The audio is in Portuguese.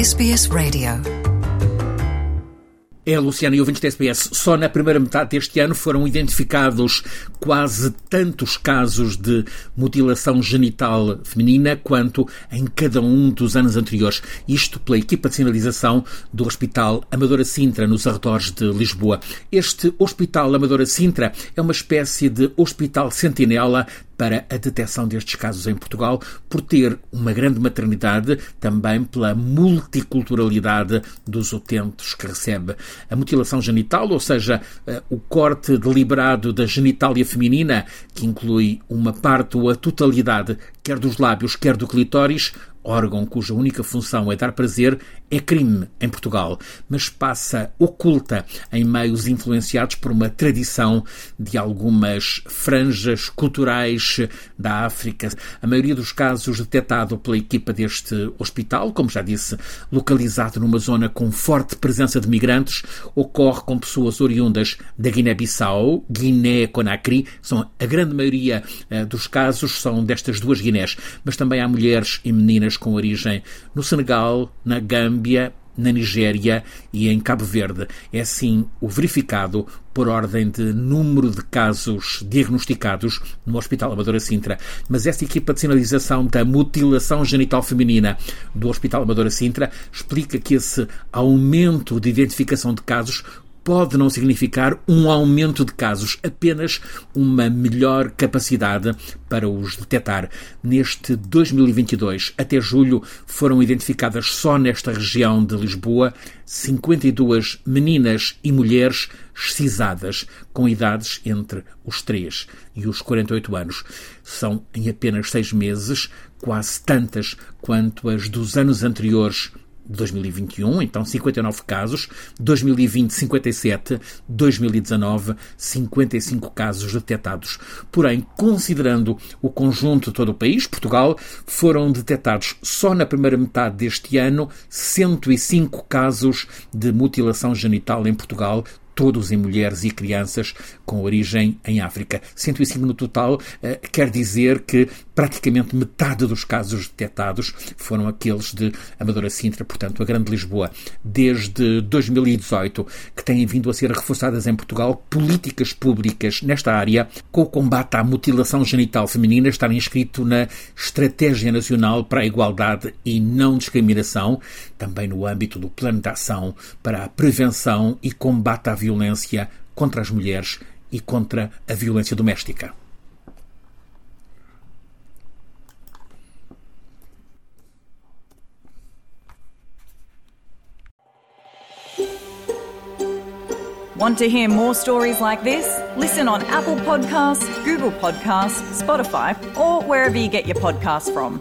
SBS Radio. É, Luciana e ouvintes da SBS, só na primeira metade deste ano foram identificados quase tantos casos de mutilação genital feminina quanto em cada um dos anos anteriores. Isto pela equipa de sinalização do Hospital Amadora Sintra, nos arredores de Lisboa. Este Hospital Amadora Sintra é uma espécie de hospital sentinela para a detecção destes casos em Portugal, por ter uma grande maternidade, também pela multiculturalidade dos utentes que recebe. A mutilação genital, ou seja, eh, o corte deliberado da genitália feminina, que inclui uma parte ou a totalidade, quer dos lábios, quer do clitóris, órgão cuja única função é dar prazer, é crime em Portugal, mas passa oculta em meios influenciados por uma tradição de algumas franjas culturais da África. A maioria dos casos detectado pela equipa deste hospital, como já disse, localizado numa zona com forte presença de migrantes, ocorre com pessoas oriundas da Guiné-Bissau, Guiné-Conakry, são a grande maioria uh, dos casos são destas duas Guinés, mas também há mulheres e meninas com origem no Senegal, na Gâmbia, na Nigéria e em Cabo Verde. É assim o verificado por ordem de número de casos diagnosticados no Hospital Amadora Sintra. Mas esta equipa de sinalização da mutilação genital feminina do Hospital Amadora Sintra explica que esse aumento de identificação de casos pode não significar um aumento de casos, apenas uma melhor capacidade para os detectar. Neste 2022, até julho, foram identificadas só nesta região de Lisboa 52 meninas e mulheres excisadas com idades entre os 3 e os 48 anos. São em apenas seis meses quase tantas quanto as dos anos anteriores 2021, então 59 casos, 2020 57, 2019 55 casos detectados. Porém, considerando o conjunto de todo o país, Portugal, foram detectados só na primeira metade deste ano 105 casos de mutilação genital em Portugal, todos em mulheres e crianças com origem em África. 105 no total eh, quer dizer que praticamente metade dos casos detectados foram aqueles de Amadora Sintra, portanto, a Grande Lisboa. Desde 2018, que têm vindo a ser reforçadas em Portugal políticas públicas nesta área, com o combate à mutilação genital feminina estar inscrito na Estratégia Nacional para a Igualdade e Não Discriminação, também no âmbito do Plano de Ação para a Prevenção e Combate à violência contra as mulheres e contra a violência doméstica. Want to hear more stories like this? Listen on Apple Podcasts, Google Podcasts, Spotify, or wherever you get your podcasts from.